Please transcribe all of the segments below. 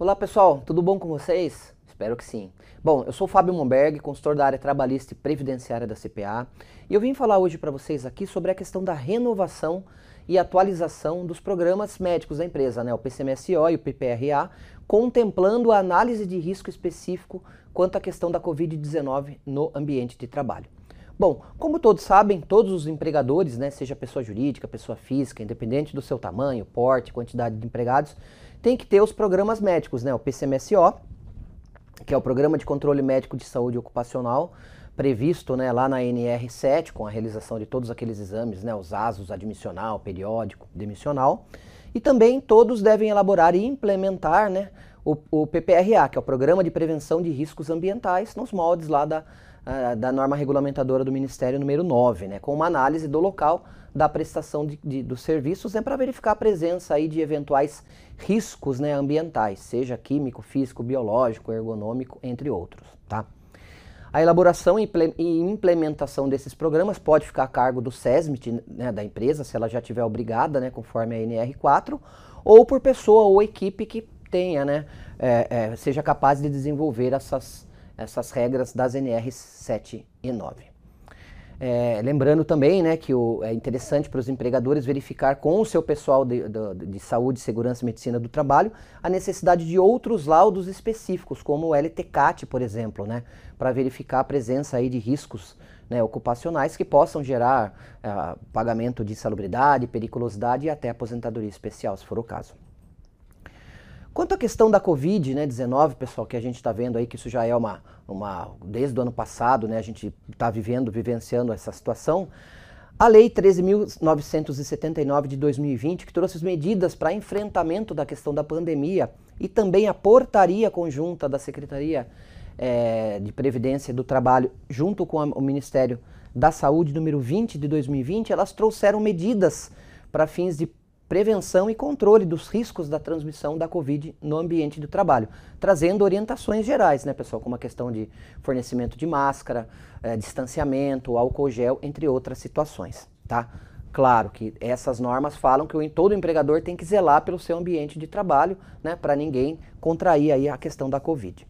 Olá pessoal, tudo bom com vocês? Espero que sim. Bom, eu sou o Fábio Monberg, consultor da área trabalhista e previdenciária da CPA, e eu vim falar hoje para vocês aqui sobre a questão da renovação e atualização dos programas médicos da empresa, né, o PCMSO e o PPRA, contemplando a análise de risco específico quanto à questão da Covid-19 no ambiente de trabalho. Bom, como todos sabem, todos os empregadores, né, seja pessoa jurídica, pessoa física, independente do seu tamanho, porte, quantidade de empregados, tem que ter os programas médicos, né, o PCMSO, que é o Programa de Controle Médico de Saúde Ocupacional, previsto né, lá na NR7, com a realização de todos aqueles exames, né, os ASOS admissional, periódico, demissional. E também todos devem elaborar e implementar né, o, o PPRA, que é o Programa de Prevenção de Riscos Ambientais, nos moldes lá da da norma regulamentadora do Ministério número 9, né, com uma análise do local da prestação de, de, dos serviços né, para verificar a presença aí de eventuais riscos né, ambientais, seja químico, físico, biológico, ergonômico, entre outros. Tá? A elaboração e implementação desses programas pode ficar a cargo do SESMIT, né, da empresa, se ela já tiver obrigada, né, conforme a NR4, ou por pessoa ou equipe que tenha, né, é, é, seja capaz de desenvolver essas, essas regras das NRs 7 e 9. É, lembrando também né, que o, é interessante para os empregadores verificar com o seu pessoal de, de, de, saúde, segurança e medicina do trabalho a necessidade de outros laudos específicos, como o LTCAT, por exemplo, né, para verificar a presença aí de riscos né, ocupacionais que possam gerar uh, pagamento de salubridade, periculosidade e até aposentadoria especial, se for o caso. Quanto à questão da Covid-19, né, pessoal, que a gente está vendo aí, que isso já é uma, uma. Desde o ano passado, né, a gente está vivendo, vivenciando essa situação. A Lei 13.979 de 2020, que trouxe as medidas para enfrentamento da questão da pandemia, e também a portaria conjunta da Secretaria é, de Previdência do Trabalho, junto com a, o Ministério da Saúde, número 20 de 2020, elas trouxeram medidas para fins de prevenção e controle dos riscos da transmissão da Covid no ambiente do trabalho, trazendo orientações gerais, né, pessoal, como a questão de fornecimento de máscara, eh, distanciamento, álcool gel, entre outras situações, tá? Claro que essas normas falam que todo empregador tem que zelar pelo seu ambiente de trabalho, né, para ninguém contrair aí a questão da Covid.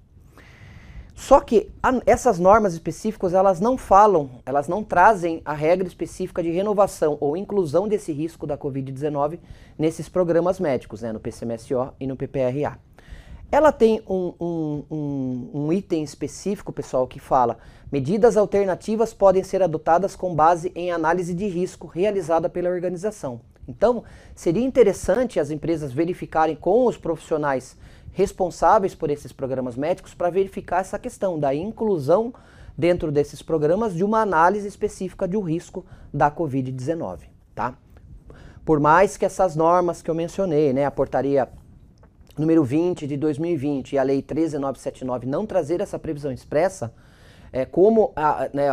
Só que a, essas normas específicas, elas não falam, elas não trazem a regra específica de renovação ou inclusão desse risco da Covid-19 nesses programas médicos, né, no PCMSO e no PPRA. Ela tem um, um, um, um, item específico, pessoal, que fala: medidas alternativas podem ser adotadas com base em análise de risco realizada pela organização. Então, seria interessante as empresas verificarem com os profissionais responsáveis por esses programas médicos para verificar essa questão da inclusão dentro desses programas de uma análise específica do risco da Covid-19, tá? Por mais que essas normas que eu mencionei, né, a portaria número 20 de 2020 e a lei 13979 não trazer essa previsão expressa, é, como a, né,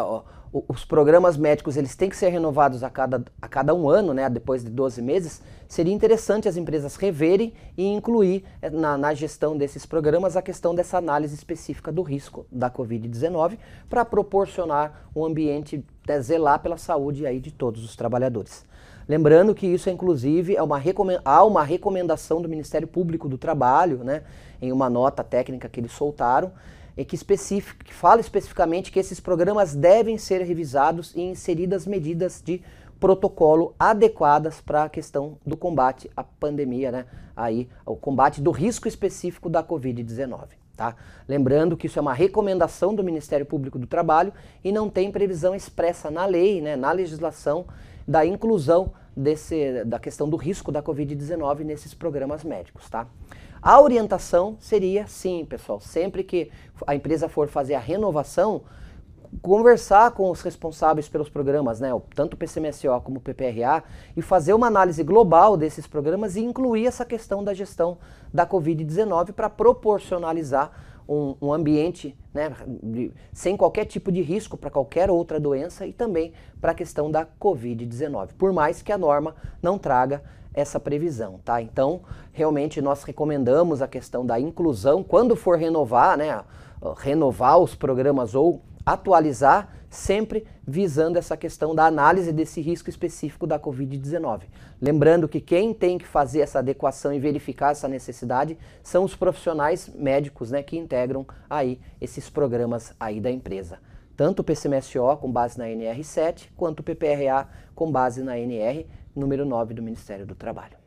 os programas médicos eles têm que ser renovados a cada, a cada um ano, né, depois de 12 meses, seria interessante as empresas reverem e incluir eh, na, na gestão desses programas a questão dessa análise específica do risco da Covid-19 para proporcionar um ambiente de zelar pela saúde aí de todos os trabalhadores. Lembrando que isso, inclusive, é uma há uma recomendação do Ministério Público do Trabalho, né, em uma nota técnica que eles soltaram, é que, que fala especificamente que esses programas devem ser revisados e inseridas medidas de protocolo adequadas para a questão do combate à pandemia, né? Aí, o combate do risco específico da Covid-19. Tá? Lembrando que isso é uma recomendação do Ministério Público do Trabalho e não tem previsão expressa na lei, né, na legislação, da inclusão desse, da questão do risco da Covid-19 nesses programas médicos. Tá? A orientação seria sim, pessoal, sempre que a empresa for fazer a renovação, conversar com os responsáveis pelos programas, né, tanto o PCMSO como o PPRA, e fazer uma análise global desses programas e incluir essa questão da gestão da Covid-19 para proporcionalizar um, um ambiente né, de, sem qualquer tipo de risco para qualquer outra doença e também para a questão da Covid-19, por mais que a norma não traga essa previsão, tá? Então, realmente nós recomendamos a questão da inclusão quando for renovar, né, renovar os programas ou atualizar, sempre visando essa questão da análise desse risco específico da Covid-19. Lembrando que quem tem que fazer essa adequação e verificar essa necessidade são os profissionais médicos né, que integram aí esses programas aí da empresa. Tanto o PCMSO com base na NR7, quanto o PPRA com base na NR número 9 do Ministério do Trabalho.